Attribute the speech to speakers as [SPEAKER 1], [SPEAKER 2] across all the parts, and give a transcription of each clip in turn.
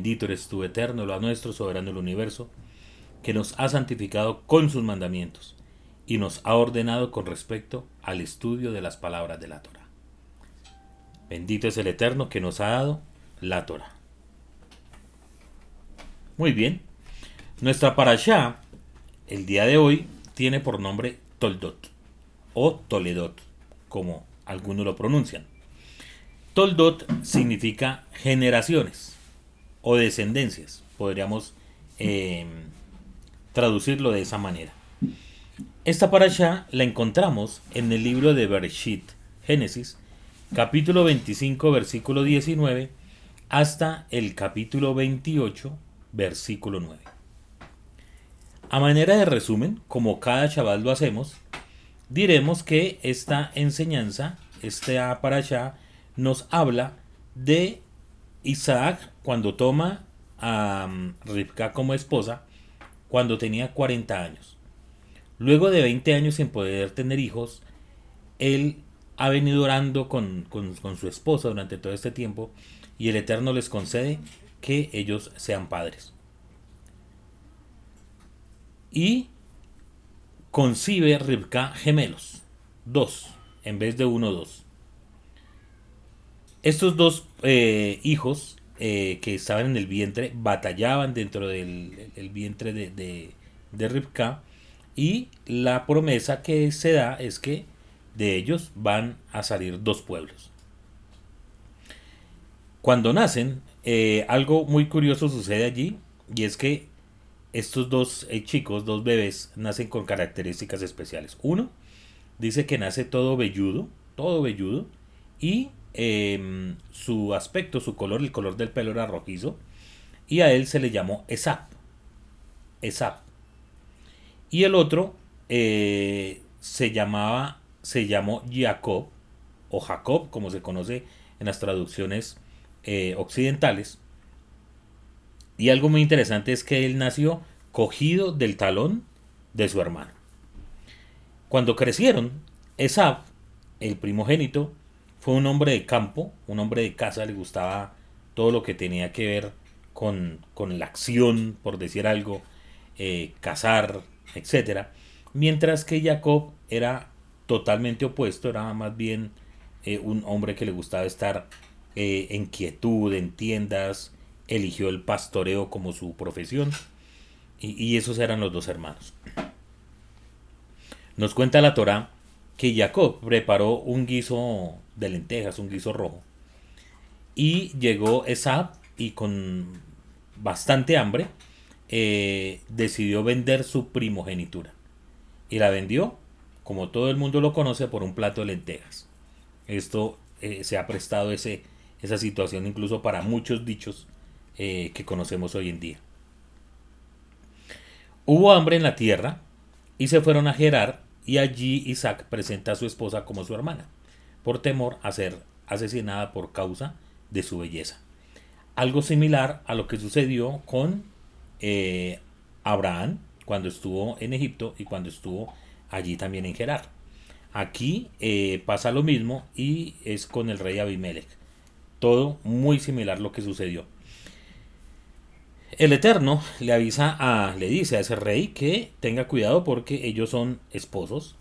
[SPEAKER 1] Bendito eres tú, eterno, lo nuestro, soberano del universo, que nos ha santificado con sus mandamientos y nos ha ordenado con respecto al estudio de las palabras de la Torah. Bendito es el Eterno que nos ha dado la Torah. Muy bien, nuestra parashá el día de hoy tiene por nombre Toldot o Toledot, como algunos lo pronuncian. Toldot significa generaciones o descendencias, podríamos eh, traducirlo de esa manera. Esta parasha la encontramos en el libro de Bereshit, Génesis, capítulo 25, versículo 19, hasta el capítulo 28, versículo 9. A manera de resumen, como cada chaval lo hacemos, diremos que esta enseñanza, esta parasha, nos habla de Isaac cuando toma a um, Rivka como esposa cuando tenía 40 años. Luego de 20 años sin poder tener hijos, él ha venido orando con, con su esposa durante todo este tiempo y el Eterno les concede que ellos sean padres. Y concibe Rivka gemelos, dos, en vez de uno, dos. Estos dos eh, hijos eh, que estaban en el vientre batallaban dentro del vientre de, de, Rivka y la promesa que se da es que de ellos van a salir dos pueblos. Cuando nacen, eh, algo muy curioso sucede allí y es que estos dos chicos, dos bebés, nacen con características especiales. Uno dice que nace todo velludo, todo velludo, y Em, su aspecto, su color, el color del pelo era rojizo, y a él se le llamó Esap. Esap. Y el otro eh, se llamaba, se llamó Jacob, o Jacob, como se conoce en las traducciones eh, occidentales. Y algo muy interesante es que él nació cogido del talón de su hermano. Cuando crecieron, Esap, el primogénito, fue un hombre de campo, un hombre de casa, le gustaba todo lo que tenía que ver con, la acción, por decir algo, eh, cazar, etc. Mientras que Jacob era totalmente opuesto, era más bien eh, un hombre que le gustaba estar eh, en quietud, en tiendas, eligió el pastoreo como su profesión y, y esos eran los dos hermanos. Nos cuenta la Torá que Jacob preparó un guiso de lentejas, un guiso rojo. Y llegó Esab y con bastante hambre eh, decidió vender su primogenitura. Y la vendió, como todo el mundo lo conoce, por un plato de lentejas. Esto eh, se ha prestado ese, esa situación incluso para muchos dichos eh, que conocemos hoy en día. Hubo hambre en la tierra y se fueron a Gerar y allí Isaac presenta a su esposa como su hermana por temor a ser asesinada por causa de su belleza. Algo similar a lo que sucedió con eh, Abraham cuando estuvo en Egipto y cuando estuvo allí también en Gerar. Aquí eh, pasa lo mismo y es con el rey Abimelech. Todo muy similar lo que sucedió. El Eterno le avisa a, le dice a ese rey que tenga cuidado porque ellos son esposos.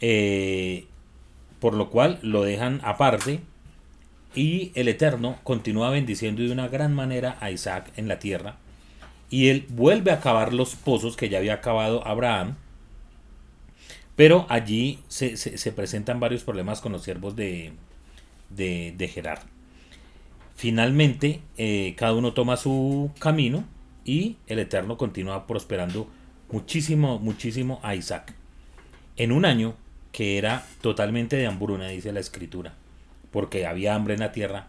[SPEAKER 1] Eh, por lo cual lo dejan aparte y el Eterno continúa bendiciendo de una gran manera a Isaac en la tierra y él vuelve a acabar los pozos que ya había acabado Abraham pero allí se, presentan varios problemas con los siervos de, de, Gerar. Finalmente, eh, cada uno toma su camino y el Eterno continúa prosperando muchísimo, muchísimo a Isaac. En un año, que era totalmente de hambruna, dice la escritura, porque había hambre en la tierra,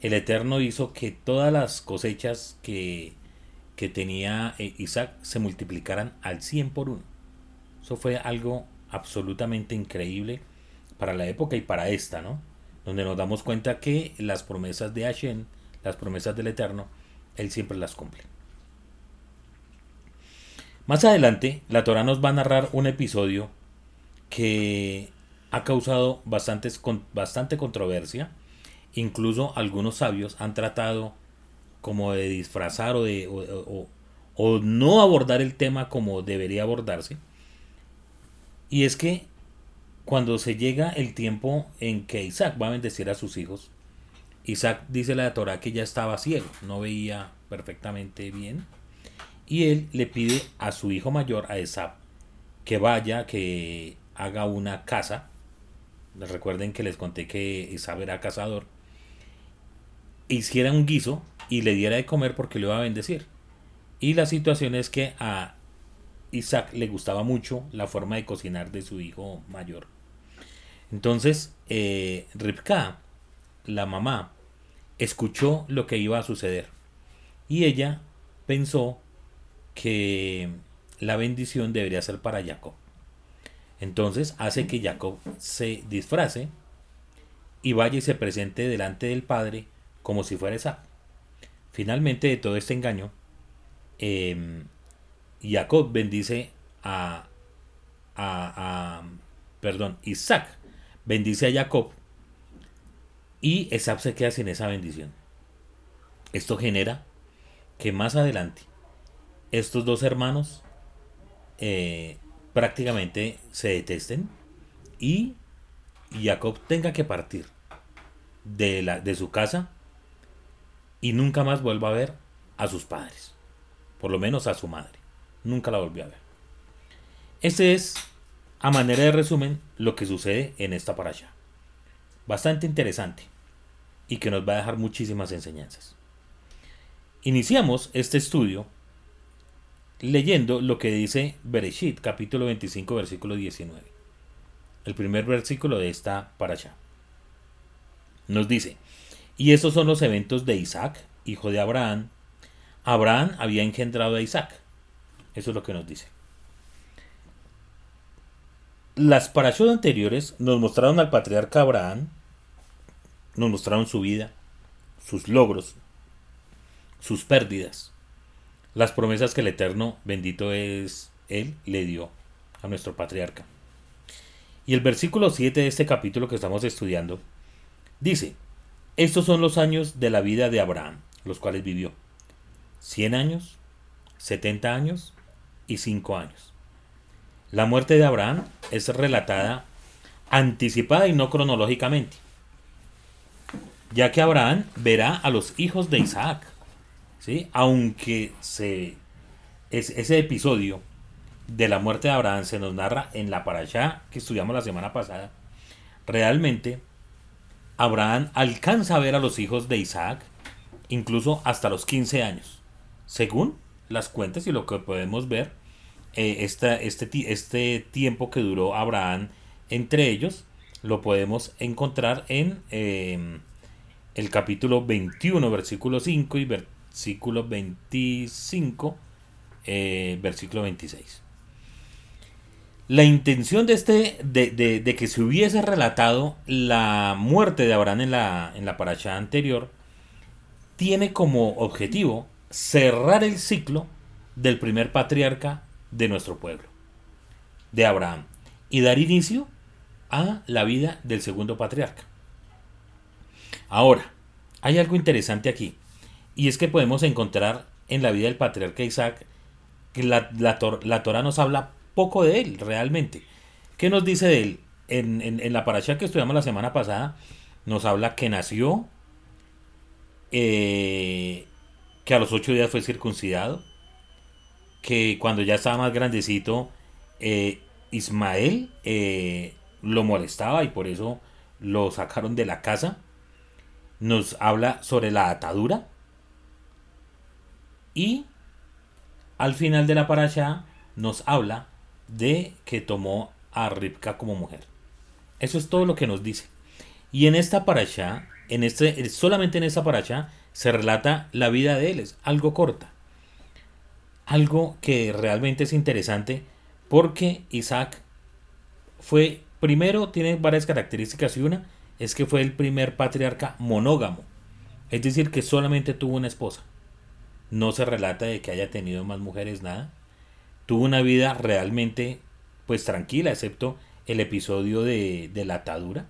[SPEAKER 1] el Eterno hizo que todas las cosechas que, que tenía eh, Isaac se multiplicaran al 100 por uno. Eso fue algo absolutamente increíble para la época y para esta, ¿no? Donde nos damos cuenta que las promesas de Hashem, las promesas del Eterno, Él siempre las cumple. Más adelante, la Torah nos va a narrar un episodio que ha causado bastantes, bastante controversia. Incluso algunos sabios han tratado como de disfrazar o de o no abordar el tema como debería abordarse. Y es que cuando se llega el tiempo en que Isaac va a bendecir a sus hijos, Isaac dice la Torah que ya estaba ciego, no veía perfectamente bien. Y él le pide a su hijo mayor, a Esab, que vaya, que haga una casa. Recuerden que les conté que Esab era cazador. Hiciera un guiso y le diera de comer porque le iba a bendecir. Y la situación es que a Isaac le gustaba mucho la forma de cocinar de su hijo mayor. Entonces, eh, Ripka, la mamá, escuchó lo que iba a suceder. Y ella pensó que la bendición debería ser para Jacob. Entonces hace que Jacob se disfrace y vaya y se presente delante del padre como si fuera Isaac. Finalmente de todo este engaño, eh, Jacob bendice a, a, perdón, Isaac bendice a Jacob y Esab se queda sin esa bendición. Esto genera que más adelante estos dos hermanos eh, prácticamente se detesten y Jacob tenga que partir de, la, de su casa y nunca más vuelva a ver a sus padres, por lo menos a su madre. Nunca la volvió a ver. Este es, a manera de resumen, lo que sucede en esta allá. Bastante interesante y que nos va a dejar muchísimas enseñanzas. Iniciamos este estudio leyendo lo que dice Bereshit, capítulo 25, versículo 19. El primer versículo de esta allá. Nos dice, y estos son los eventos de Isaac, hijo de Abraham. Abraham había engendrado a Isaac. Eso es lo que nos dice. Las parashot anteriores nos mostraron al patriarca Abraham, nos mostraron su vida, sus logros, sus pérdidas, las promesas que el Eterno, bendito es Él, le dio a nuestro patriarca. Y el versículo 7 de este capítulo que estamos estudiando dice, estos son los años de la vida de Abraham, los cuales vivió. 100 años, 70 años y 5 años. La muerte de Abraham es relatada anticipada y no cronológicamente, ya que Abraham verá a los hijos de Isaac, ¿sí? aunque se, es, ese episodio de la muerte de Abraham se nos narra en la parasha que estudiamos la semana pasada, realmente Abraham alcanza a ver a los hijos de Isaac incluso hasta los 15 años, según las cuentas y lo que podemos ver, eh, este, este tiempo que duró Abraham entre ellos, lo podemos encontrar en em, el capítulo 21, versículo 5 y versículo 25, eh, versículo 26. La intención de este, de, que se hubiese relatado la muerte de Abraham en la, en la paracha anterior, tiene como objetivo cerrar el ciclo del primer patriarca de nuestro pueblo, de Abraham, y dar inicio a la vida del segundo patriarca. Ahora, hay algo interesante aquí, y es que podemos encontrar en la vida del patriarca Isaac que la, la, Torah nos habla poco de él realmente. ¿Qué nos dice de él? En, en, la paracha que estudiamos la semana pasada, nos habla que nació, eh, que a los ocho días fue circuncidado, que cuando ya estaba más grandecito, eh, Ismael eh, lo molestaba y por eso lo sacaron de la casa. Nos habla sobre la atadura. Y al final de la parasha nos habla de que tomó a Ripka como mujer. Eso es todo lo que nos dice. Y en esta parasha, en este, solamente en esta parasha, se relata la vida de él, es algo corta. Algo que realmente es interesante porque Isaac fue, primero tiene varias características y una es que fue el primer patriarca monógamo, es decir, que solamente tuvo una esposa. No se relata de que haya tenido más mujeres, nada. Tuvo una vida realmente pues tranquila, excepto el episodio de, de la atadura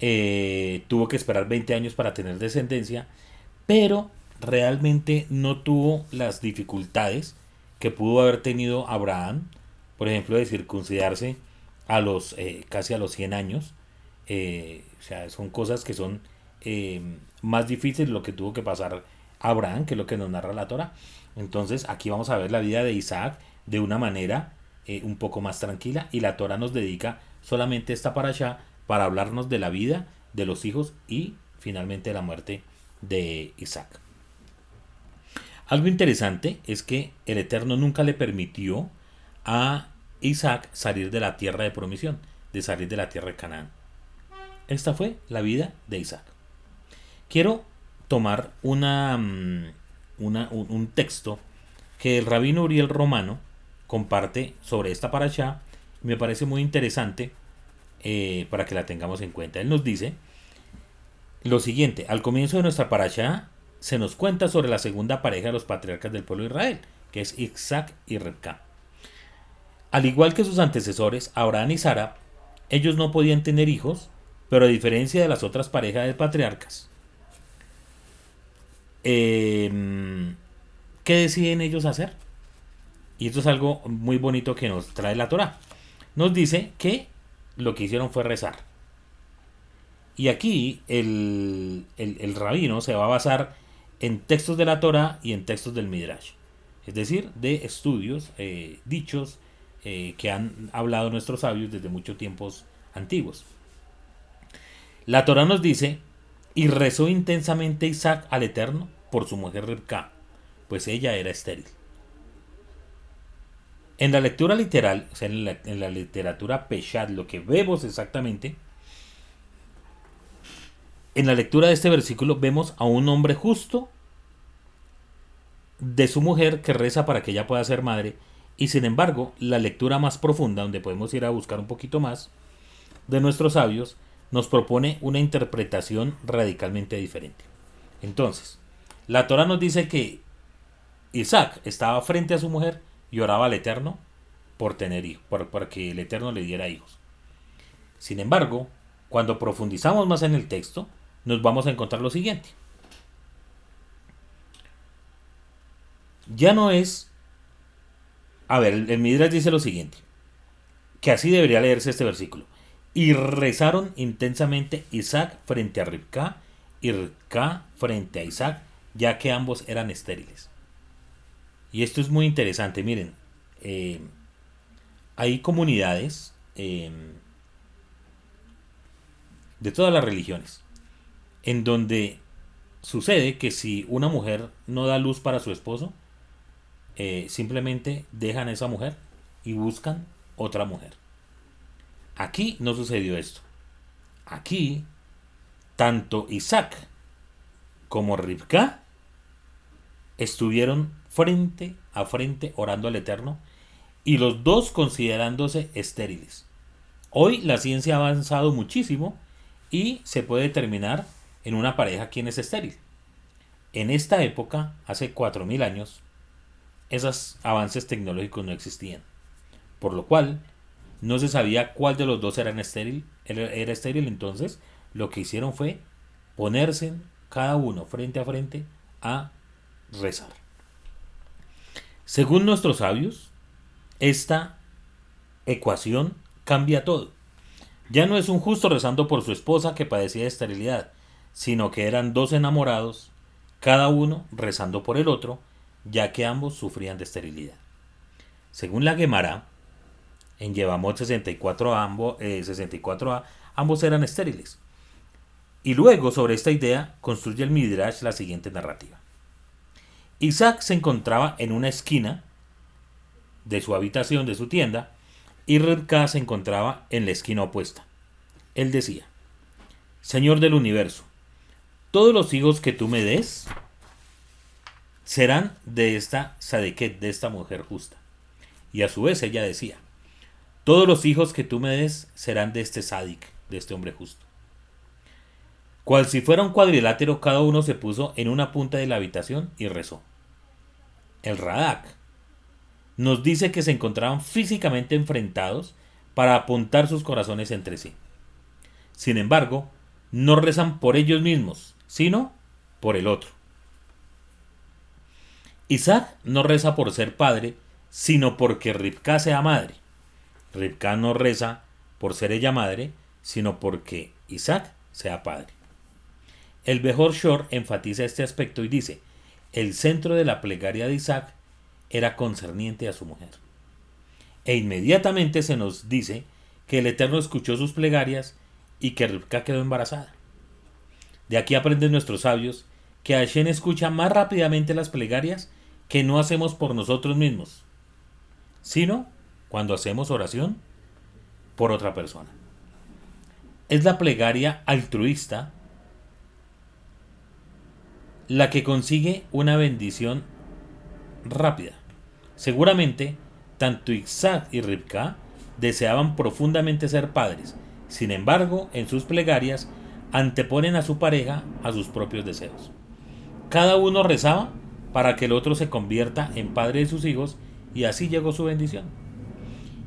[SPEAKER 1] eh, tuvo que esperar 20 años para tener descendencia, pero realmente no tuvo las dificultades que pudo haber tenido Abraham, por ejemplo, de circuncidarse a los eh, casi a los 100 años. Eh, o sea, son cosas que son eh, más difíciles lo que tuvo que pasar Abraham, que es lo que nos narra la Torah. Entonces, aquí vamos a ver la vida de Isaac de una manera un poco más tranquila y la Torah nos dedica solamente esta para allá para hablarnos de la vida de los hijos y finalmente la muerte de Isaac. Algo interesante es que el Eterno nunca le permitió a Isaac salir de la tierra de promisión, de salir de la tierra de Canaán. Esta fue la vida de Isaac. Quiero tomar una, mm, un, texto que el rabino Uriel Romano comparte sobre esta paracha y me parece muy interesante eh, para que la tengamos en cuenta. Él nos dice lo siguiente, al comienzo de nuestra paracha se nos cuenta sobre la segunda pareja de los patriarcas del pueblo de Israel, que es Isaac y Rebka. Al igual que sus antecesores, Abraham y Sara, ellos no podían tener hijos, pero a diferencia de las otras parejas de patriarcas, em, ¿qué deciden ellos hacer? Y esto es algo muy bonito que nos trae la Torah. Nos dice que lo que hicieron fue rezar. Y aquí el, el rabino se va a basar en textos de la Torah y en textos del Midrash. Es decir, de estudios, eh, dichos eh, que han hablado nuestros sabios desde muchos tiempos antiguos. La Torah nos dice, y rezó intensamente Isaac al Eterno por su mujer Rebka, pues ella era estéril. En la lectura literal, o sea, en la, en la literatura Peshat, lo que vemos exactamente, en la lectura de este versículo vemos a un hombre justo de su mujer que reza para que ella pueda ser madre y sin embargo la lectura más profunda donde podemos ir a buscar un poquito más de nuestros sabios nos propone una interpretación radicalmente diferente. Entonces, la Torah nos dice que Isaac estaba frente a su mujer y oraba al Eterno por tener hijos, para que el Eterno le diera hijos. Sin embargo, cuando profundizamos más en el texto, nos vamos a encontrar lo siguiente. Ya no es... A ver, el, Midrash dice lo siguiente, que así debería leerse este versículo. Y rezaron intensamente Isaac frente a Ribka y Ribka frente a Isaac, ya que ambos eran estériles. Y esto es muy interesante, miren, eh, hay comunidades eh, de todas las religiones en donde sucede que si una mujer no da luz para su esposo, eh, simplemente dejan a esa mujer y buscan otra mujer. Aquí no sucedió esto. Aquí, tanto Isaac como Rivka estuvieron frente a frente orando al Eterno y los dos considerándose estériles. Hoy la ciencia ha avanzado muchísimo y se puede determinar en una pareja quien es estéril. En esta época, hace 4.000 años, esos avances tecnológicos no existían. Por lo cual, no se sabía cuál de los dos era estéril, era estéril, entonces lo que hicieron fue ponerse cada uno frente a frente a rezar. Según nuestros sabios, esta ecuación cambia todo. Ya no es un justo rezando por su esposa que padecía de esterilidad, sino que eran dos enamorados, cada uno rezando por el otro, ya que ambos sufrían de esterilidad. Según la Gemara, en Yevamot 64, ambos, 64a, ambos eran estériles. Y luego, sobre esta idea, construye el Midrash la siguiente narrativa. Isaac se encontraba en una esquina de su habitación, de su tienda, y Rebka se encontraba en la esquina opuesta. Él decía, Señor del universo, todos los hijos que tú me des serán de esta Sadeket, de esta mujer justa. Y a su vez ella decía, todos los hijos que tú me des serán de este Sadik, de este hombre justo. Cual si fuera un cuadrilátero, cada uno se puso en una punta de la habitación y rezó. El Radak nos dice que se encontraban físicamente enfrentados para apuntar sus corazones entre sí. Sin embargo, no rezan por ellos mismos, sino por el otro. Isaac no reza por ser padre, sino porque Ribka sea madre. Ribka no reza por ser ella madre, sino porque Isaac sea padre. El Behor Shor enfatiza este aspecto y dice, el centro de la plegaria de Isaac era concerniente a su mujer. E inmediatamente se nos dice que el Eterno escuchó sus plegarias y que Ribka quedó embarazada. De aquí aprenden nuestros sabios que Hashem escucha más rápidamente las plegarias que no hacemos por nosotros mismos, sino cuando hacemos oración por otra persona. Es la plegaria altruista la que consigue una bendición rápida. Seguramente, tanto Isaac y Ribka deseaban profundamente ser padres. Sin embargo, en sus plegarias anteponen a su pareja a sus propios deseos. Cada uno rezaba para que el otro se convierta en padre de sus hijos y así llegó su bendición.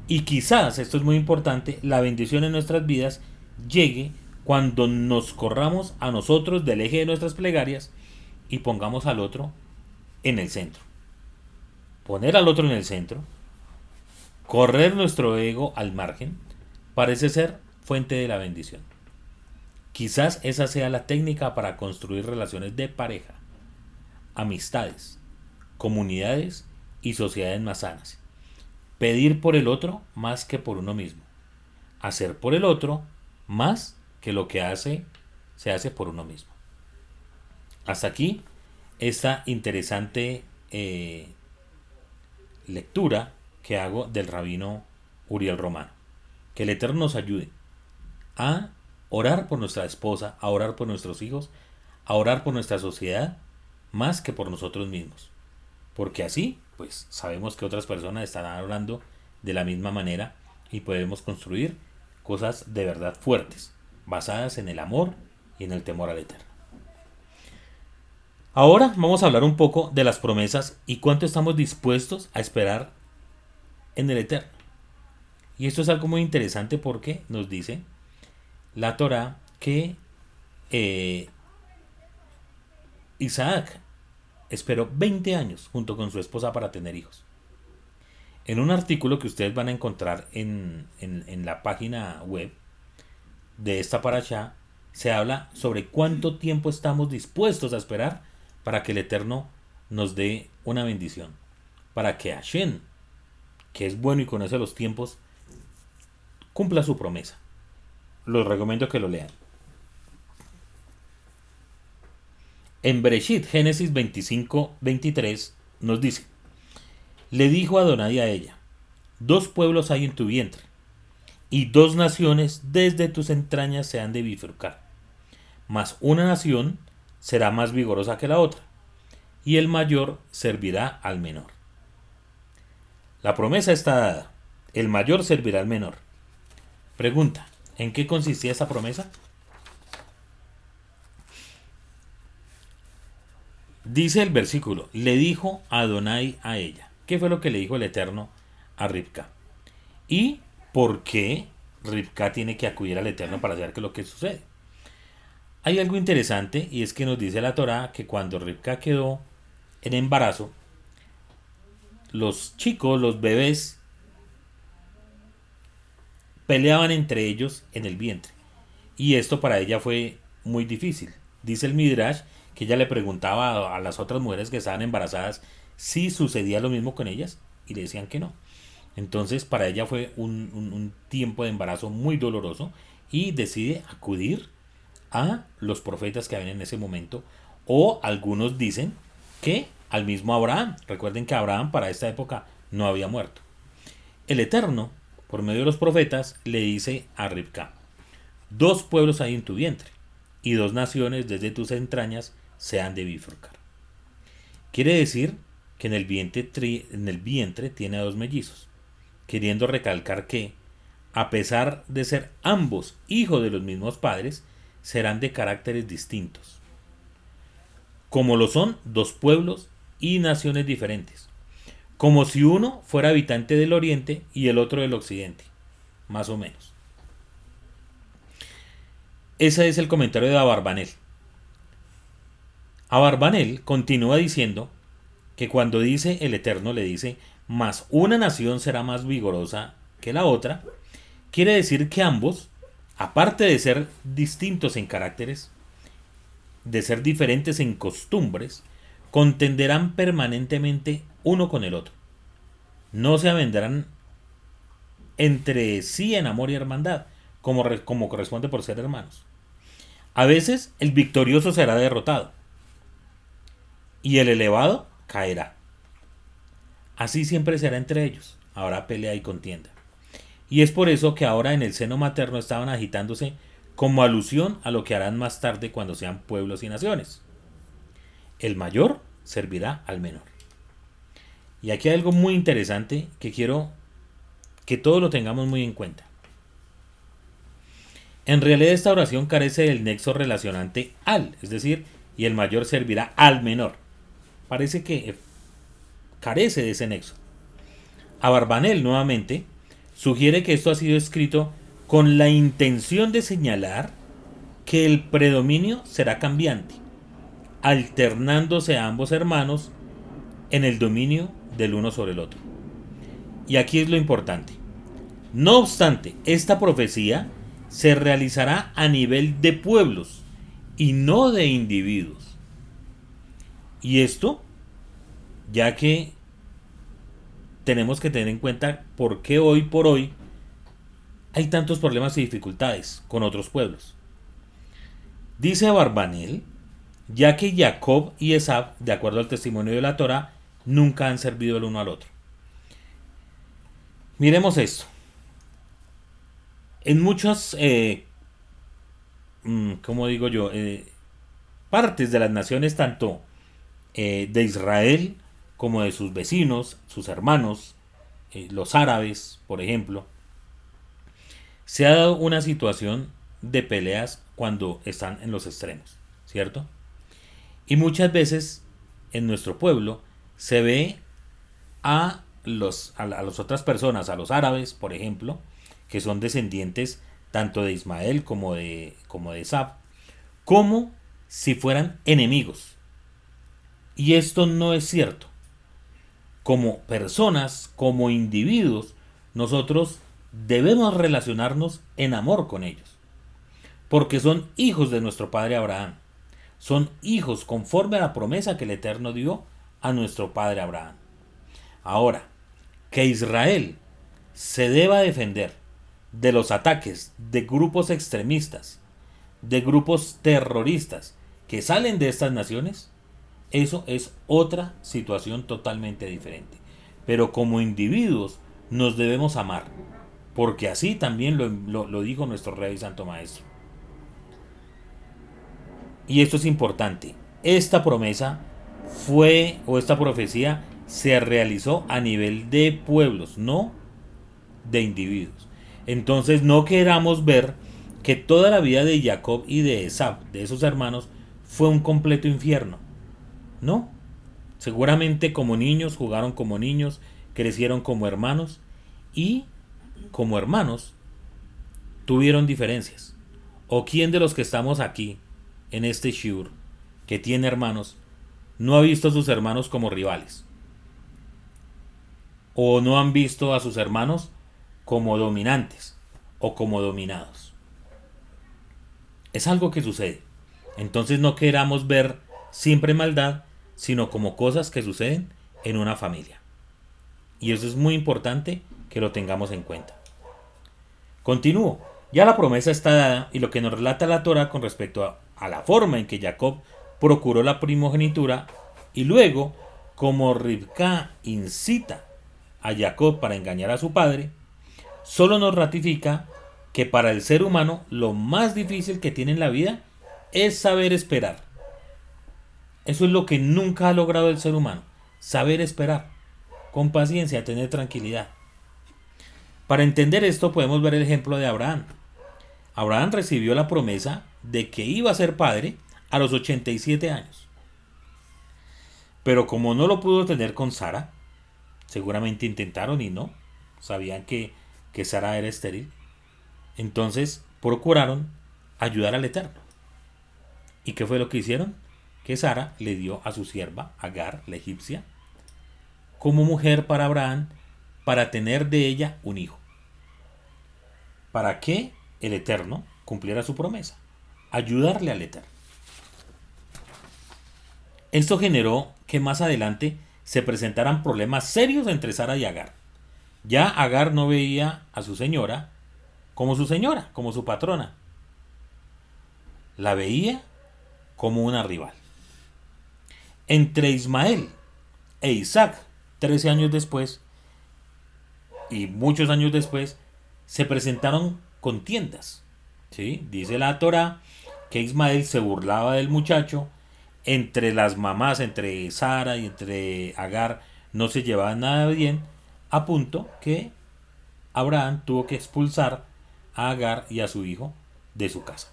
[SPEAKER 1] Y quizás, esto es muy importante, la bendición en nuestras vidas llegue cuando nos corramos a nosotros del eje de nuestras plegarias y pongamos al otro en el centro. Poner al otro en el centro, correr nuestro ego al margen, parece ser fuente de la bendición. Quizás esa sea la técnica para construir relaciones de pareja, amistades, comunidades y sociedades más sanas. Pedir por el otro más que por uno mismo. Hacer por el otro más que lo que hace se hace por uno mismo. Hasta aquí esta interesante eh, lectura que hago del rabino Uriel Romano. Que el Eterno nos ayude a orar por nuestra esposa, a orar por nuestros hijos, a orar por nuestra sociedad, más que por nosotros mismos. Porque así, pues sabemos que otras personas estarán orando de la misma manera y podemos construir cosas de verdad fuertes, basadas en el amor y en el temor al Eterno. Ahora vamos a hablar un poco de las promesas y cuánto estamos dispuestos a esperar en el Eterno. Y esto es algo muy interesante porque nos dice la Torah que eh, Isaac esperó 20 años junto con su esposa para tener hijos. En un artículo que ustedes van a encontrar en, en la página web de esta paracha, se habla sobre cuánto tiempo estamos dispuestos a esperar para que el Eterno nos dé una bendición, para que Hashem, que es bueno y conoce los tiempos, cumpla su promesa. Los recomiendo que lo lean. En Bereshit, Génesis 25, 23, nos dice, le dijo Adonai a ella, dos pueblos hay en tu vientre, y dos naciones desde tus entrañas se han de bifurcar, mas una nación será más vigorosa que la otra, y el mayor servirá al menor. La promesa está dada, el mayor servirá al menor. Pregunta, ¿en qué consistía esa promesa? Dice el versículo, le dijo Adonai a ella. ¿Qué fue lo que le dijo el Eterno a Ribka? ¿Y por qué Ribka tiene que acudir al Eterno para saber qué es lo que sucede? Hay algo interesante y es que nos dice la Torá que cuando Ribka quedó en embarazo, los chicos, los bebés, peleaban entre ellos en el vientre. Y esto para ella fue muy difícil. Dice el Midrash que ella le preguntaba a las otras mujeres que estaban embarazadas si sucedía lo mismo con ellas y le decían que no. Entonces para ella fue un, un tiempo de embarazo muy doloroso y decide acudir a los profetas que habían en ese momento, o algunos dicen que al mismo Abraham. Recuerden que Abraham para esta época no había muerto. El Eterno, por medio de los profetas, le dice a Ribka, dos pueblos hay en tu vientre, y dos naciones desde tus entrañas se han de bifurcar. Quiere decir que en el vientre, en el vientre tiene a dos mellizos, queriendo recalcar que, a pesar de ser ambos hijos de los mismos padres, serán de caracteres distintos, como lo son dos pueblos y naciones diferentes, como si uno fuera habitante del oriente y el otro del occidente, más o menos. Ese es el comentario de Abarbanel. Abarbanel continúa diciendo que cuando dice el Eterno le dice, más una nación será más vigorosa que la otra, quiere decir que ambos, aparte de ser distintos en caracteres, de ser diferentes en costumbres, contenderán permanentemente uno con el otro. No se avendrán entre sí en amor y hermandad, como, como corresponde por ser hermanos. A veces el victorioso será derrotado y el elevado caerá. Así siempre será entre ellos. Habrá pelea y contienda. Y es por eso que ahora en el seno materno estaban agitándose como alusión a lo que harán más tarde cuando sean pueblos y naciones. El mayor servirá al menor. Y aquí hay algo muy interesante que quiero que todos lo tengamos muy en cuenta. En realidad esta oración carece del nexo relacionante al, es decir, y el mayor servirá al menor. Parece que carece de ese nexo. A Barbanel nuevamente sugiere que esto ha sido escrito con la intención de señalar que el predominio será cambiante, alternándose a ambos hermanos en el dominio del uno sobre el otro. Y aquí es lo importante. No obstante, esta profecía se realizará a nivel de pueblos y no de individuos. Y esto, ya que tenemos que tener en cuenta por qué hoy por hoy hay tantos problemas y dificultades con otros pueblos. Dice Barbanel, ya que Jacob y Esab, de acuerdo al testimonio de la Torah, nunca han servido el uno al otro. Miremos esto. En muchas, eh, mm, como digo yo, eh, partes de las naciones, tanto eh, de Israel como de sus vecinos, sus hermanos, los árabes, por ejemplo, se ha dado una situación de peleas cuando están en los extremos, ¿cierto? Y muchas veces en nuestro pueblo se ve a, los, a, las otras personas, a los árabes, por ejemplo, que son descendientes tanto de Ismael como de, como de Sab, como si fueran enemigos. Y esto no es cierto. Como personas, como individuos, nosotros debemos relacionarnos en amor con ellos, porque son hijos de nuestro Padre Abraham, son hijos conforme a la promesa que el Eterno dio a nuestro Padre Abraham. Ahora, que Israel se deba defender de los ataques de grupos extremistas, de grupos terroristas que salen de estas naciones, eso es otra situación totalmente diferente. Pero como individuos nos debemos amar, porque así también lo, dijo nuestro Rey Santo Maestro. Y esto es importante. Esta promesa fue, o esta profecía, se realizó a nivel de pueblos, no de individuos. Entonces no queramos ver que toda la vida de Jacob y de Esab, de esos hermanos, fue un completo infierno. No. Seguramente como niños jugaron como niños, crecieron como hermanos y como hermanos, tuvieron diferencias. ¿O quién de los que estamos aquí, en este Shur, que tiene hermanos, no ha visto a sus hermanos como rivales? ¿O no han visto a sus hermanos como dominantes o como dominados? Es algo que sucede. Entonces no queramos ver siempre maldad, sino como cosas que suceden en una familia. Y eso es muy importante que lo tengamos en cuenta. Continúo. Ya la promesa está dada y lo que nos relata la Torah con respecto a, a la forma en que Jacob procuró la primogenitura y luego, como Rivka incita a Jacob para engañar a su padre, solo nos ratifica que para el ser humano lo más difícil que tiene en la vida es saber esperar. Eso es lo que nunca ha logrado el ser humano, saber esperar, con paciencia, tener tranquilidad. Para entender esto podemos ver el ejemplo de Abraham. Abraham recibió la promesa de que iba a ser padre a los 87 años. Pero como no lo pudo tener con Sara, seguramente intentaron y no, sabían que, que Sara era estéril, entonces procuraron ayudar al Eterno. ¿Y qué fue lo que hicieron? Que Sara le dio a su sierva, Agar, la egipcia, como mujer para Abraham para tener de ella un hijo. Para que el Eterno cumpliera su promesa, ayudarle al Eterno. Esto generó que más adelante se presentaran problemas serios entre Sara y Agar. Ya Agar no veía a su señora como su señora, como su patrona. La veía como una rival. Entre Ismael e Isaac, 13 años después, y muchos años después, se presentaron contiendas. ¿sí? Dice la Torah que Ismael se burlaba del muchacho, entre las mamás, entre Sara y entre Agar, no se llevaban nada bien, a punto que Abraham tuvo que expulsar a Agar y a su hijo de su casa.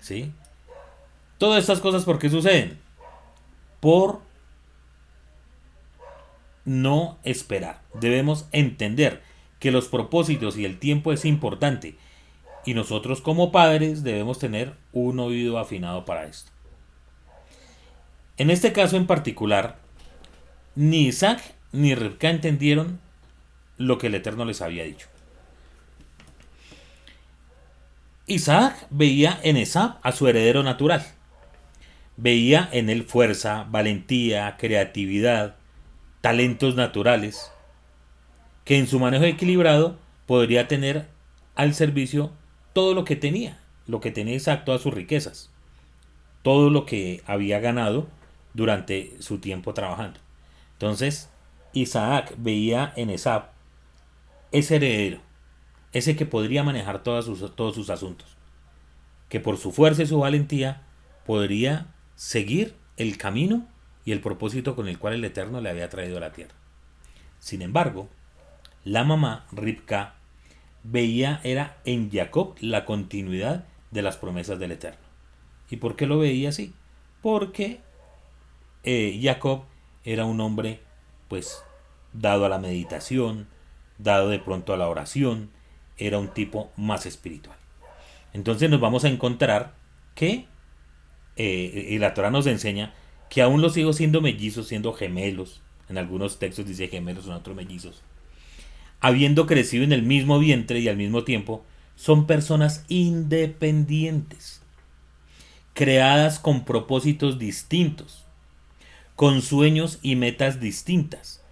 [SPEAKER 1] ¿Sí? Todas estas cosas, ¿por qué suceden? Por no esperar. Debemos entender que los propósitos y el tiempo es importante y nosotros como padres debemos tener un oído afinado para esto. En este caso en particular, ni Isaac ni Rebecca entendieron lo que el Eterno les había dicho. Isaac veía en Esab a su heredero natural. Veía en él fuerza, valentía, creatividad, talentos naturales, que en su manejo equilibrado podría tener al servicio todo lo que tenía, lo que tenía Isaac, todas sus riquezas, todo lo que había ganado durante su tiempo trabajando. Entonces, Isaac veía en Esab ese heredero, ese que podría manejar todos sus, todos sus asuntos, que por su fuerza y su valentía podría seguir el camino y el propósito con el cual el Eterno le había traído a la tierra. Sin embargo, la mamá, Ripka, veía era en Jacob la continuidad de las promesas del Eterno. ¿Y por qué lo veía así? Porque eh, Jacob era un hombre, pues, dado a la meditación, dado de pronto a la oración, era un tipo más espiritual. Entonces nos vamos a encontrar que, eh, y la Torah nos enseña, que aún los hijos siendo mellizos, siendo gemelos, en algunos textos dice gemelos, en otros mellizos, habiendo crecido en el mismo vientre y al mismo tiempo, son personas independientes, creadas con propósitos distintos, con sueños y metas distintas.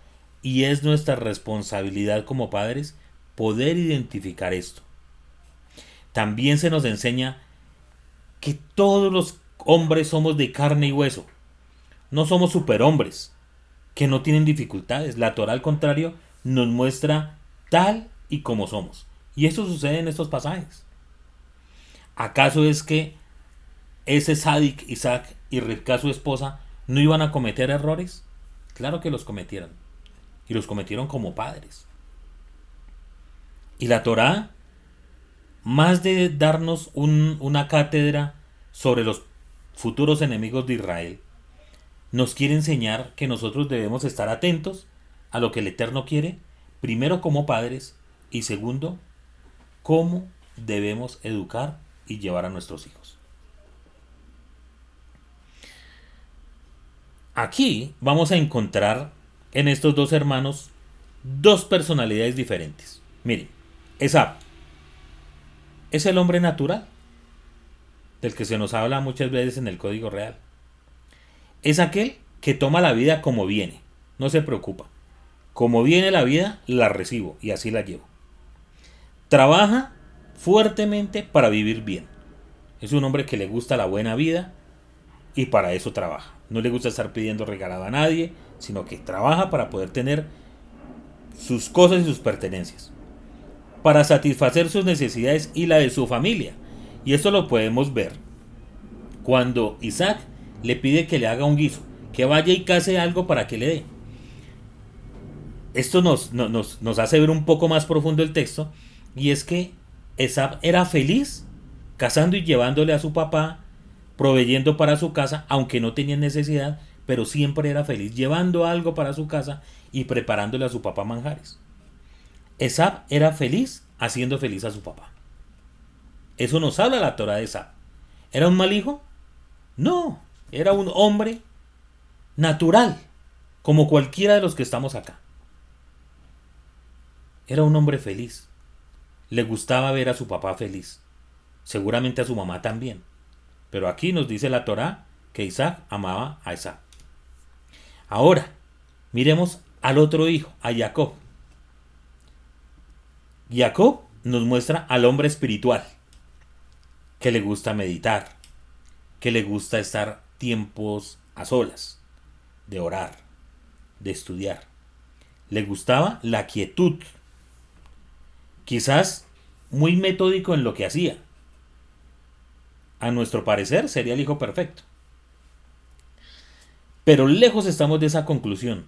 [SPEAKER 1] Y es nuestra responsabilidad como padres poder identificar esto. También se nos enseña que todos los hombres somos de carne y hueso, no somos superhombres que no tienen dificultades. La Torah, al contrario, nos muestra tal y como somos. Y eso sucede en estos pasajes. ¿Acaso es que ese Sadik, Isaac y Rivka, su esposa, no iban a cometer errores? Claro que los cometieron. Y los cometieron como padres. Y la Torah, más de darnos una cátedra sobre los futuros enemigos de Israel, nos quiere enseñar que nosotros debemos estar atentos a lo que el Eterno quiere, primero como padres y segundo, cómo debemos educar y llevar a nuestros hijos. Aquí vamos a encontrar en estos dos hermanos dos personalidades diferentes. Miren, Esab es el hombre natural, del que se nos habla muchas veces en el Código Real es aquel que toma la vida como viene, no se preocupa. Como viene la vida, la recibo y así la llevo. Trabaja fuertemente para vivir bien. Es un hombre que le gusta la buena vida y para eso trabaja. No le gusta estar pidiendo regalado a nadie, sino que trabaja para poder tener sus cosas y sus pertenencias. Para satisfacer sus necesidades y la de su familia. Y esto lo podemos ver cuando Isaac le pide que le haga un guiso, que vaya y case algo para que le dé. Esto nos, nos, nos hace ver un poco más profundo el texto, y es que Esab era feliz casando y llevándole a su papá, proveyendo para su casa, aunque no tenía necesidad, pero siempre era feliz llevando algo para su casa y preparándole a su papá manjares. Esab era feliz haciendo feliz a su papá. Eso nos habla la Torah de Esab. ¿Era un mal hijo? No, era un hombre natural, como cualquiera de los que estamos acá. Era un hombre feliz. Le gustaba ver a su papá feliz. Seguramente a su mamá también. Pero aquí nos dice la Torá que Isaac amaba a Isaac. Ahora, miremos al otro hijo, a Jacob. Jacob nos muestra al hombre espiritual, que le gusta meditar, que le gusta estar tiempos a solas, de orar, de estudiar. Le gustaba la quietud, quizás muy metódico en lo que hacía. A nuestro parecer sería el hijo perfecto. Pero lejos estamos de esa conclusión.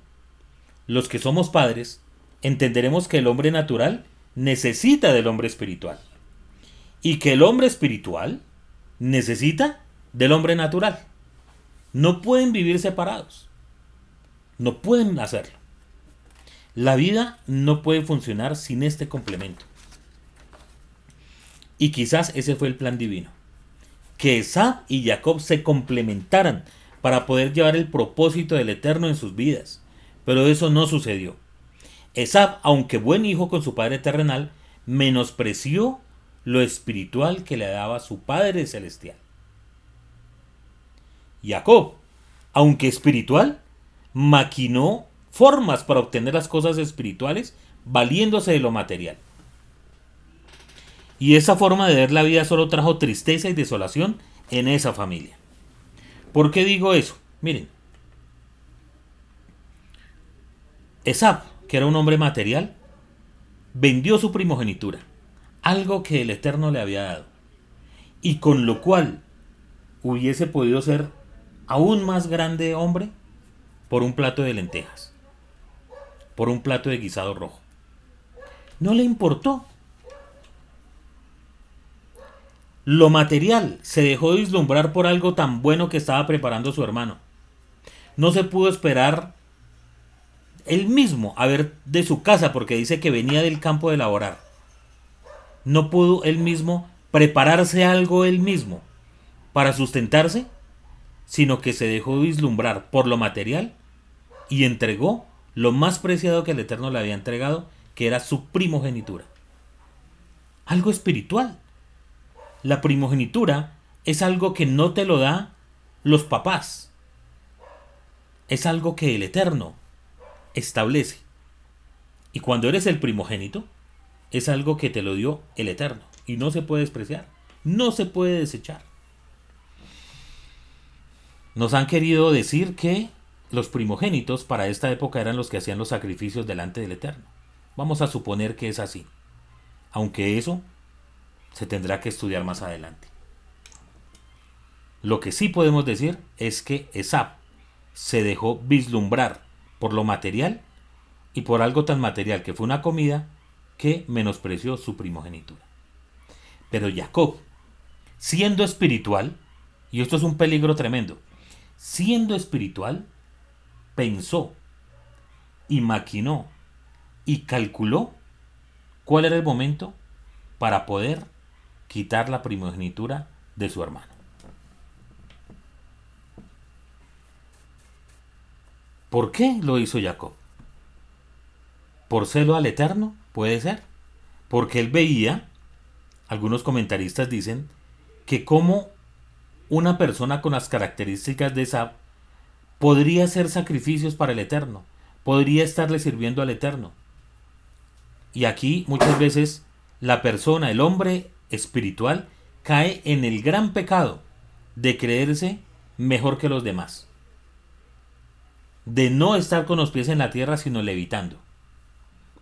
[SPEAKER 1] Los que somos padres entenderemos que el hombre natural necesita del hombre espiritual y que el hombre espiritual necesita del hombre natural. No pueden vivir separados. No pueden hacerlo. La vida no puede funcionar sin este complemento. Y quizás ese fue el plan divino. Que Esab y Jacob se complementaran para poder llevar el propósito del Eterno en sus vidas. Pero eso no sucedió. Esab, aunque buen hijo con su padre terrenal, menospreció lo espiritual que le daba su Padre celestial. Jacob, aunque espiritual, maquinó formas para obtener las cosas espirituales valiéndose de lo material. Y esa forma de ver la vida solo trajo tristeza y desolación en esa familia. ¿Por qué digo eso? Miren. Esab, que era un hombre material, vendió su primogenitura, algo que el Eterno le había dado, y con lo cual hubiese podido ser aún más grande hombre por un plato de lentejas, por un plato de guisado rojo. No le importó. Lo material se dejó vislumbrar por algo tan bueno que estaba preparando su hermano. No se pudo esperar él mismo a ver de su casa porque dice que venía del campo de laborar. No pudo él mismo prepararse algo él mismo para sustentarse sino que se dejó vislumbrar por lo material y entregó lo más preciado que el Eterno le había entregado, que era su primogenitura. Algo espiritual. La primogenitura es algo que no te lo da los papás. Es algo que el Eterno establece. Y cuando eres el primogénito, es algo que te lo dio el Eterno. Y no se puede despreciar. No se puede desechar. Nos han querido decir que los primogénitos para esta época eran los que hacían los sacrificios delante del Eterno. Vamos a suponer que es así, aunque eso se tendrá que estudiar más adelante. Lo que sí podemos decir es que Esab se dejó vislumbrar por lo material y por algo tan material que fue una comida que menospreció su primogenitura. Pero Jacob, siendo espiritual, y esto es un peligro tremendo, siendo espiritual, pensó y maquinó y calculó cuál era el momento para poder quitar la primogenitura de su hermano. ¿Por qué lo hizo Jacob? ¿Por celo al Eterno? Puede ser. Porque él veía, algunos comentaristas dicen, que como una persona con las características de esa podría hacer sacrificios para el Eterno, podría estarle sirviendo al Eterno. Y aquí muchas veces la persona, el hombre espiritual, cae en el gran pecado de creerse mejor que los demás. De no estar con los pies en la tierra, sino levitando.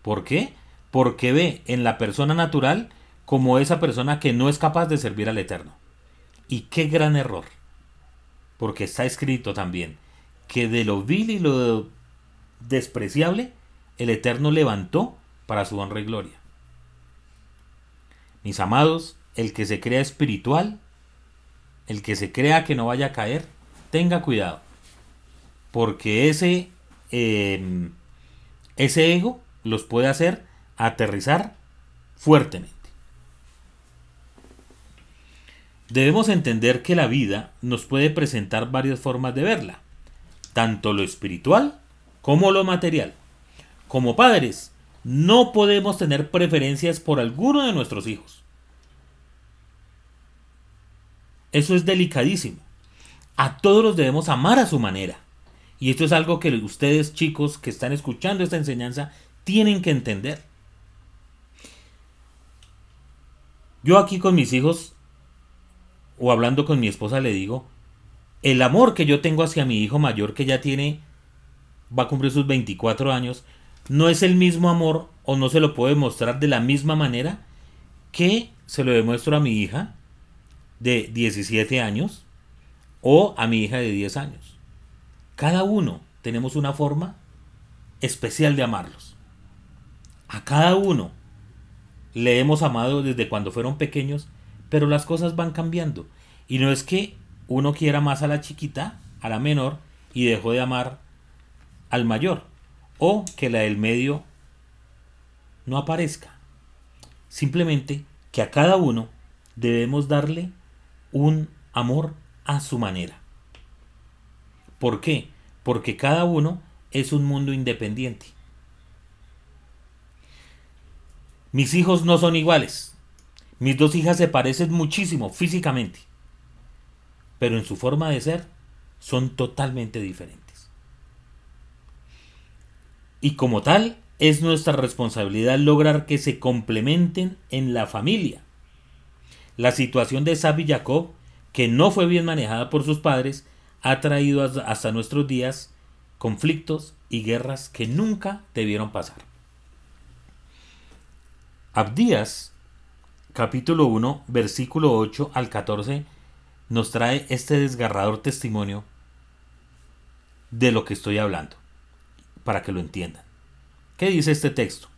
[SPEAKER 1] ¿Por qué? Porque ve en la persona natural como esa persona que no es capaz de servir al Eterno. Y qué gran error. Porque está escrito también que de lo vil y lo despreciable el Eterno levantó para su honra y gloria. Mis amados, el que se crea espiritual, el que se crea que no vaya a caer, tenga cuidado. Porque ese, em, ese ego los puede hacer aterrizar fuertemente. Debemos entender que la vida nos puede presentar varias formas de verla, tanto lo espiritual como lo material. Como padres, no podemos tener preferencias por alguno de nuestros hijos. Eso es delicadísimo. A todos los debemos amar a su manera. Y esto es algo que ustedes chicos que están escuchando esta enseñanza tienen que entender. Yo aquí con mis hijos o hablando con mi esposa le digo, el amor que yo tengo hacia mi hijo mayor que ya tiene, va a cumplir sus 24 años, no es el mismo amor o no se lo puedo demostrar de la misma manera que se lo demuestro a mi hija de 17 años o a mi hija de 10 años. Cada uno tenemos una forma especial de amarlos. A cada uno le hemos amado desde cuando fueron pequeños, pero las cosas van cambiando. Y no es que uno quiera más a la chiquita, a la menor, y dejó de amar al mayor, o que la del medio no aparezca. Simplemente que a cada uno debemos darle un amor a su manera. ¿Por qué? Porque cada uno es un mundo independiente. Mis hijos no son iguales. Mis dos hijas se parecen muchísimo físicamente, pero en su forma de ser son totalmente diferentes. Y como tal, es nuestra responsabilidad lograr que se complementen en la familia. La situación de Sab y Jacob, que no fue bien manejada por sus padres, ha traído hasta nuestros días conflictos y guerras que nunca debieron pasar. Abdías, capítulo 1, versículo 8 al 14, nos trae este desgarrador testimonio de lo que estoy hablando, para que lo entiendan. ¿Qué dice este texto?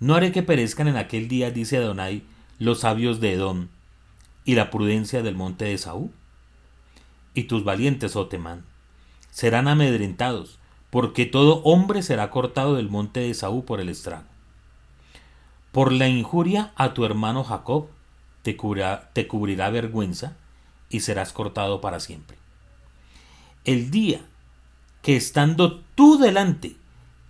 [SPEAKER 1] No haré que perezcan en aquel día, dice Adonai, los sabios de Edom y la prudencia del monte de Saúl. Y tus valientes, Otemán, serán amedrentados, porque todo hombre será cortado del monte de Saúl por el estrago. Por la injuria a tu hermano Jacob te cubrirá vergüenza y serás cortado para siempre. El día que estando tú delante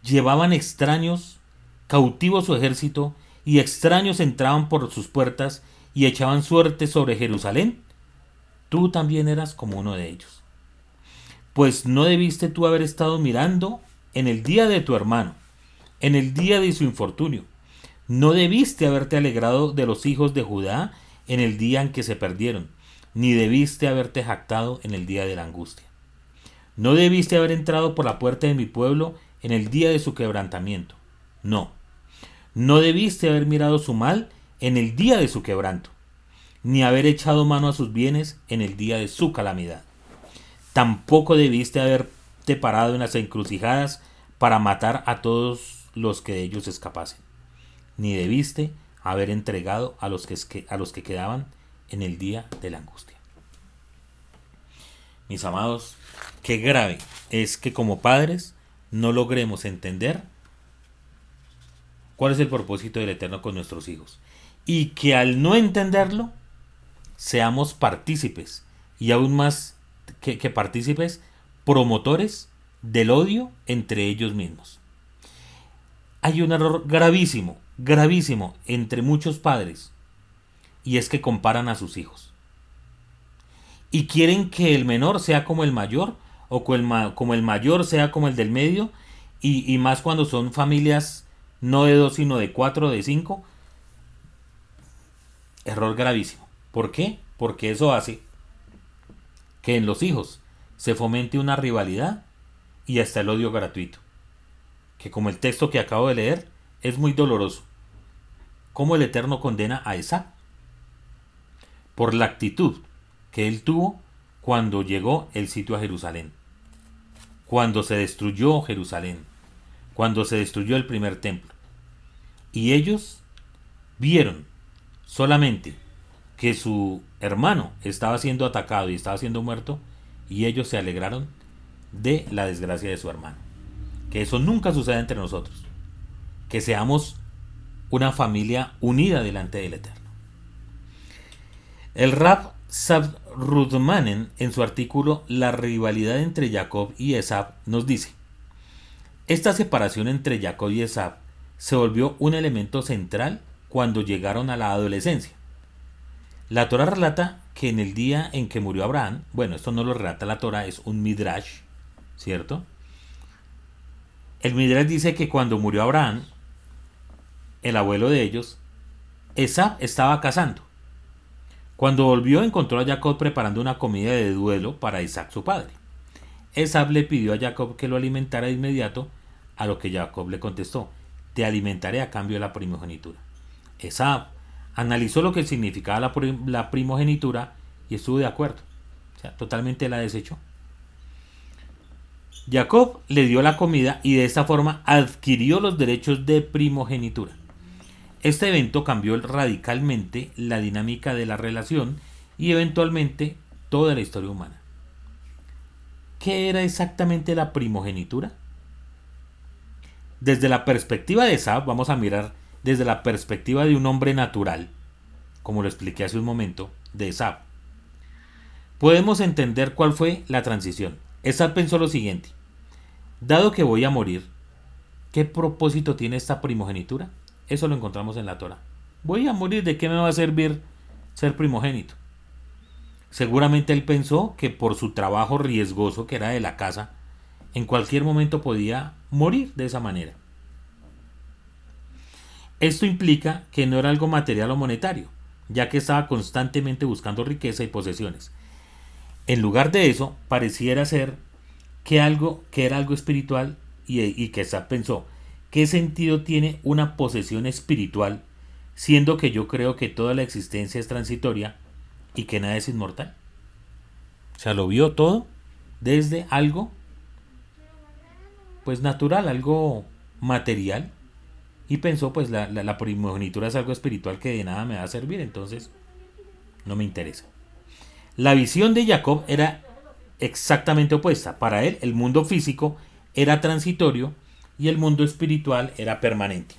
[SPEAKER 1] llevaban extraños cautivos su ejército y extraños entraban por sus puertas y echaban suerte sobre Jerusalén, tú también eras como uno de ellos. Pues no debiste tú haber estado mirando en el día de tu hermano, en el día de su infortunio. No debiste haberte alegrado de los hijos de Judá en el día en que se perdieron, ni debiste haberte jactado en el día de la angustia. No debiste haber entrado por la puerta de mi pueblo en el día de su quebrantamiento. No. No debiste haber mirado su mal en el día de su quebranto, ni haber echado mano a sus bienes en el día de su calamidad. Tampoco debiste haberte parado en las encrucijadas para matar a todos los que de ellos escapasen, ni debiste haber entregado a los que, a los que quedaban en el día de la angustia. Mis amados, qué grave es que como padres no logremos entender cuál es el propósito del Eterno con nuestros hijos. Y que al no entenderlo, seamos partícipes y aún más que, que partícipes, promotores del odio entre ellos mismos. Hay un error gravísimo, gravísimo entre muchos padres y es que comparan a sus hijos. Y quieren que el menor sea como el mayor o como el, mayor sea como el del medio, y, más cuando son familias no de dos, sino de cuatro, o de cinco. Error gravísimo. ¿Por qué? Porque eso hace que en los hijos se fomente una rivalidad y hasta el odio gratuito. Que como el texto que acabo de leer es muy doloroso. Como el Eterno condena a esa por la actitud que él tuvo cuando llegó el sitio a Jerusalén cuando se destruyó Jerusalén, cuando se destruyó el primer templo. Y ellos vieron solamente que su hermano estaba siendo atacado y estaba siendo muerto, y ellos se alegraron de la desgracia de su hermano. Que eso nunca suceda entre nosotros. Que seamos una familia unida delante del Eterno. El rap Rudmanen, en su artículo La rivalidad entre Jacob y Esab, nos dice: Esta separación entre Jacob y Esab se volvió un elemento central cuando llegaron a la adolescencia. La Torah relata que en el día en que murió Abraham, bueno, esto no lo relata la Torah, es un midrash, ¿cierto? El midrash dice que cuando murió Abraham, el abuelo de ellos, Esab estaba cazando. Cuando volvió encontró a Jacob preparando una comida de duelo para Isaac su padre. Esab le pidió a Jacob que lo alimentara de inmediato, a lo que Jacob le contestó, te alimentaré a cambio de la primogenitura. Esab analizó lo que significaba la, primogenitura y estuvo de acuerdo. O sea, totalmente la desechó. Jacob le dio la comida y de esta forma adquirió los derechos de primogenitura. Este evento cambió radicalmente la dinámica de la relación y eventualmente toda la historia humana. ¿Qué era exactamente la primogenitura? Desde la perspectiva de Sab, vamos a mirar desde la perspectiva de un hombre natural, como lo expliqué hace un momento, de Esab. Podemos entender cuál fue la transición. Esab pensó lo siguiente, dado que voy a morir, ¿qué propósito tiene esta primogenitura? Eso lo encontramos en la Torah. Voy a morir, ¿de qué me va a servir ser primogénito? Seguramente él pensó que por su trabajo riesgoso que era de la casa, en cualquier momento podía morir de esa manera. Esto implica que no era algo material o monetario, ya que estaba constantemente buscando riqueza y posesiones. En lugar de eso, pareciera ser que algo que era algo espiritual y, y que pensó, ¿qué sentido tiene una posesión espiritual siendo que yo creo que toda la existencia es transitoria y que nada es inmortal? O sea, lo vio todo desde algo pues natural, algo material y pensó pues la, la, primogenitura es algo espiritual que de nada me va a servir, entonces no me interesa. La visión de Jacob era exactamente opuesta. Para él el mundo físico era transitorio y el mundo espiritual era permanente.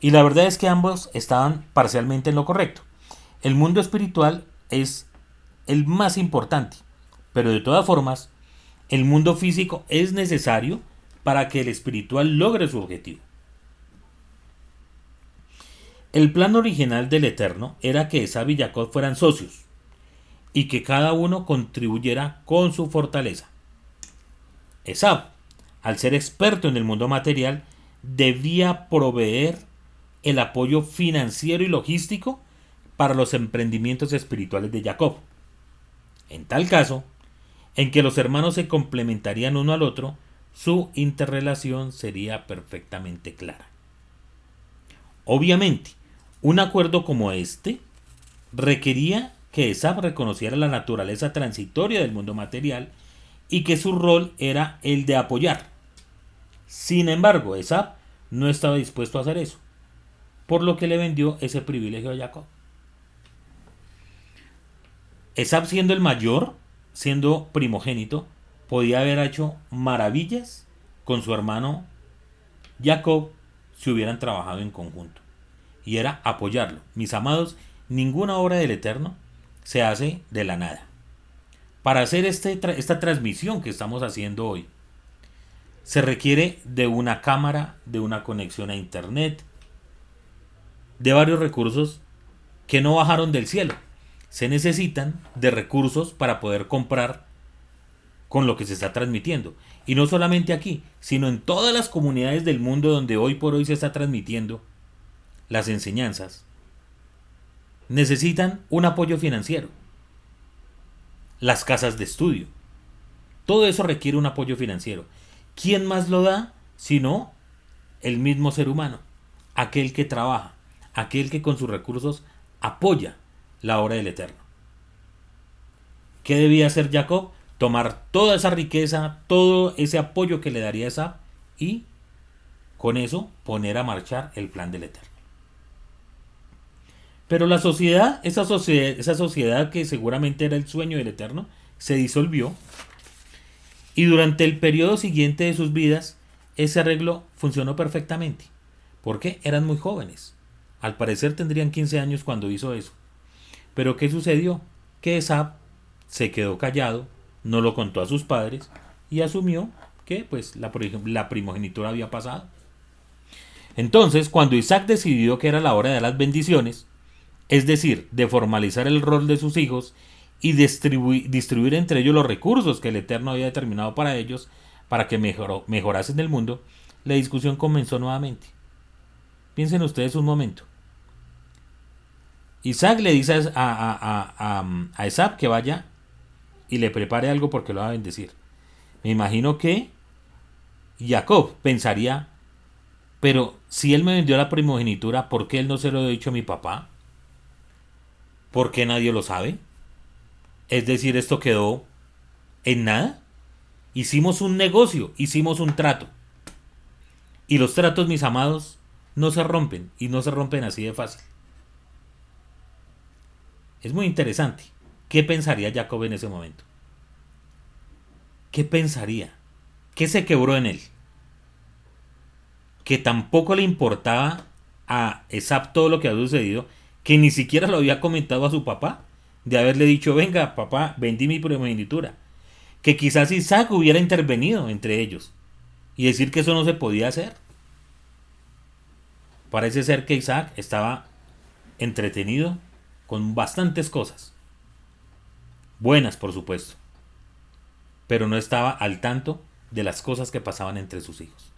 [SPEAKER 1] Y la verdad es que ambos estaban parcialmente en lo correcto. El mundo espiritual es el más importante, pero de todas formas, el mundo físico es necesario para que el espiritual logre su objetivo. El plan original del Eterno era que Esab y Jacob fueran socios y que cada uno contribuyera con su fortaleza. Esab, al ser experto en el mundo material, debía proveer el apoyo financiero y logístico para los emprendimientos espirituales de Jacob. En tal caso, en que los hermanos se complementarían uno al otro, su interrelación sería perfectamente clara. Obviamente, un acuerdo como este requería que Esab reconociera la naturaleza transitoria del mundo material y que su rol era el de apoyar. Sin embargo, Esab no estaba dispuesto a hacer eso, por lo que le vendió ese privilegio a Jacob. Esab siendo el mayor, siendo primogénito, podía haber hecho maravillas con su hermano Jacob si hubieran trabajado en conjunto y era apoyarlo. Mis amados, ninguna obra del Eterno se hace de la nada. Para hacer este esta transmisión que estamos haciendo hoy, se requiere de una cámara, de una conexión a Internet, de varios recursos que no bajaron del cielo. Se necesitan de recursos para poder comprar con lo que se está transmitiendo. Y no solamente aquí, sino en todas las comunidades del mundo donde hoy por hoy se está transmitiendo las enseñanzas, necesitan un apoyo financiero. Las casas de estudio. Todo eso requiere un apoyo financiero. ¿Quién más lo da sino el mismo ser humano? Aquel que trabaja, aquel que con sus recursos apoya la obra del Eterno. ¿Qué debía hacer Jacob? Tomar toda esa riqueza, todo ese apoyo que le daría esa y con eso poner a marchar el plan del Eterno. Pero la sociedad, esa sociedad, esa sociedad que seguramente era el sueño del Eterno, se disolvió. Y durante el periodo siguiente de sus vidas, ese arreglo funcionó perfectamente. Porque eran muy jóvenes. Al parecer tendrían 15 años cuando hizo eso. Pero ¿qué sucedió? Que Esab se quedó callado, no lo contó a sus padres y asumió que pues la, la primogenitura había pasado. Entonces, cuando Isaac decidió que era la hora de las bendiciones, es decir, de formalizar el rol de sus hijos y distribuir, entre ellos los recursos que el Eterno había determinado para ellos, para que mejorasen el mundo, la discusión comenzó nuevamente. Piensen ustedes un momento. Isaac le dice a, a, a, Isaac que vaya y le prepare algo porque lo va a bendecir. Me imagino que Jacob pensaría, pero si él me vendió la primogenitura, ¿por qué él no se lo ha dicho a mi papá? ¿Por qué nadie lo sabe? Es decir, esto quedó en nada. Hicimos un negocio, hicimos un trato. Y los tratos, mis amados, no se rompen y no se rompen así de fácil. Es muy interesante. ¿Qué pensaría Jacob en ese momento? ¿Qué pensaría? ¿Qué se quebró en él? Que tampoco le importaba a Esap todo lo que había sucedido, que ni siquiera lo había comentado a su papá, de haberle dicho, venga, papá, vendí mi primogenitura. Que quizás Isaac hubiera intervenido entre ellos y decir que eso no se podía hacer. Parece ser que Isaac estaba entretenido con bastantes cosas. Buenas, por supuesto. Pero no estaba al tanto de las cosas que pasaban entre sus hijos.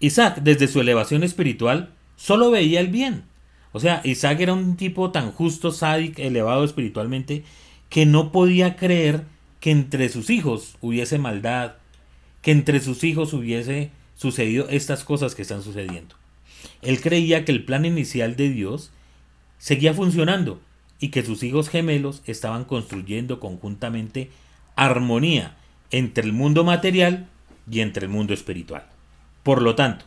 [SPEAKER 1] Isaac, desde su elevación espiritual, solo veía el bien. O sea, Isaac era un tipo tan justo, sádico, elevado espiritualmente, que no podía creer que entre sus hijos hubiese maldad, que entre sus hijos hubiese sucedido estas cosas que están sucediendo. Él creía que el plan inicial de Dios seguía funcionando y que sus hijos gemelos estaban construyendo conjuntamente armonía entre el mundo material y entre el mundo espiritual. Por lo tanto,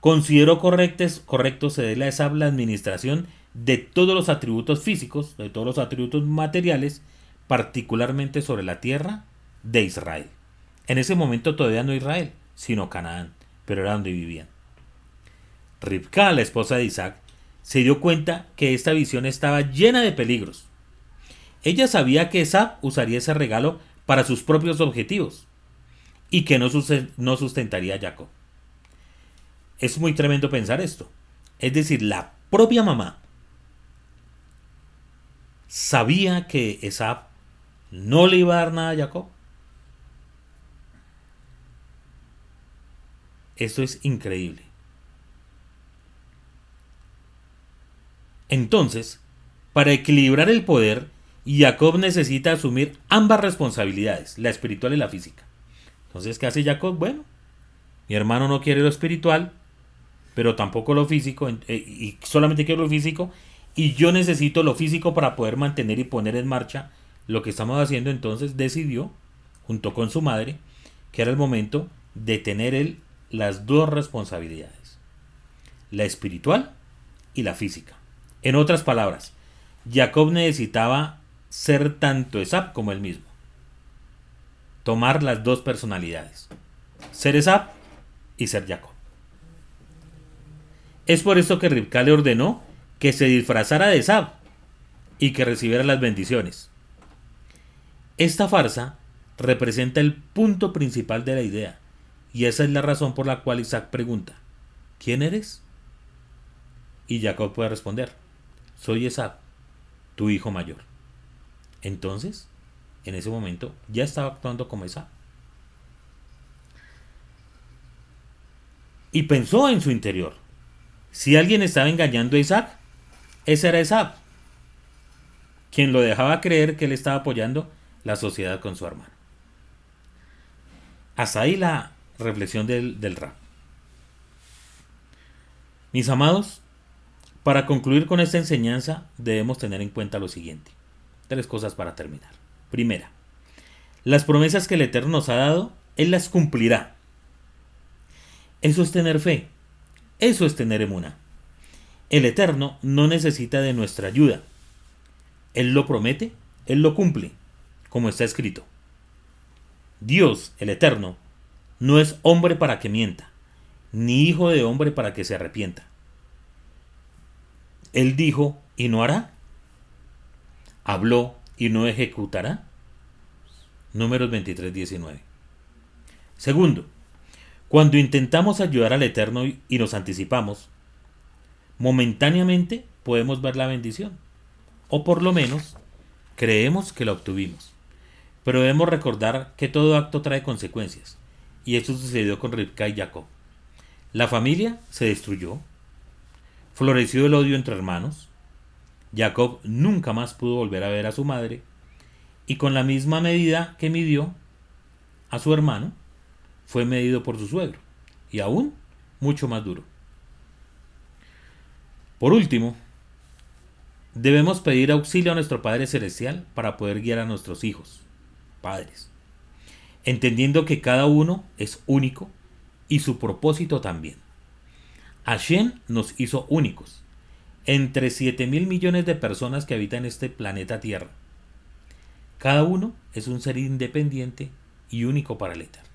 [SPEAKER 1] consideró correcto cederle a esa la administración de todos los atributos físicos, de todos los atributos materiales, particularmente sobre la tierra de Israel. En ese momento todavía no Israel, sino Canaán, pero era donde vivían. Ribka, la esposa de Isaac, se dio cuenta que esta visión estaba llena de peligros. Ella sabía que Isaac usaría ese regalo para sus propios objetivos y que no, sustentaría a Jacob. Es muy tremendo pensar esto. Es decir, la propia mamá sabía que Esab no le iba a dar nada a Jacob. Esto es increíble. Entonces, para equilibrar el poder, Jacob necesita asumir ambas responsabilidades, la espiritual y la física. Entonces, ¿qué hace Jacob? Bueno, mi hermano no quiere lo espiritual, pero tampoco lo físico, eh, y solamente quiero lo físico, y yo necesito lo físico para poder mantener y poner en marcha lo que estamos haciendo. Entonces decidió, junto con su madre, que era el momento de tener él las dos responsabilidades, la espiritual y la física. En otras palabras, Jacob necesitaba ser tanto Esap como él mismo. Tomar las dos personalidades. Ser Esap y ser Jacob. Es por esto que Ribka le ordenó que se disfrazara de Esab y que recibiera las bendiciones. Esta farsa representa el punto principal de la idea, y esa es la razón por la cual Isaac pregunta, ¿quién eres? Y Jacob puede responder, soy Esab, tu hijo mayor. Entonces, en ese momento, ya estaba actuando como Esab. Y pensó en su interior. Si alguien estaba engañando a Isaac, ese era Esab, quien lo dejaba creer que él estaba apoyando la sociedad con su hermano. Hasta ahí la reflexión del, del rap. Mis amados, para concluir con esta enseñanza debemos tener en cuenta lo siguiente. Tres cosas para terminar. Primera, las promesas que el Eterno nos ha dado, Él las cumplirá. Eso es tener fe. Eso es tener emuna. El Eterno no necesita de nuestra ayuda. Él lo promete, Él lo cumple, como está escrito. Dios, el Eterno, no es hombre para que mienta, ni hijo de hombre para que se arrepienta. Él dijo y no hará. Habló y no ejecutará. Números 23, 19. Segundo, cuando intentamos ayudar al Eterno y nos anticipamos, momentáneamente podemos ver la bendición, o por lo menos creemos que la obtuvimos. Pero debemos recordar que todo acto trae consecuencias, y eso sucedió con Rivka y Jacob. La familia se destruyó, floreció el odio entre hermanos, Jacob nunca más pudo volver a ver a su madre, y con la misma medida que midió a su hermano, fue medido por su suegro, y aún mucho más duro. Por último, debemos pedir auxilio a nuestro Padre Celestial para poder guiar a nuestros hijos, padres, entendiendo que cada uno es único y su propósito también. Hashem nos hizo únicos, entre 7 mil millones de personas que habitan este planeta Tierra. Cada uno es un ser independiente y único para el Eterno.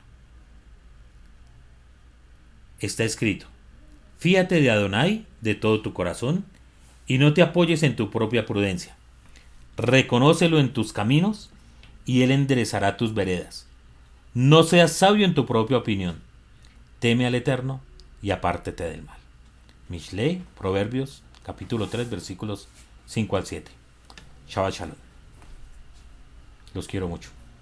[SPEAKER 1] Está escrito, fíate de Adonai de todo tu corazón y no te apoyes en tu propia prudencia. Reconócelo en tus caminos y él enderezará tus veredas. No seas sabio en tu propia opinión. Teme al Eterno y apártete del mal. Mishlei, Proverbios, capítulo 3, versículos 5 al 7. Shabbat Shalom. Los quiero mucho.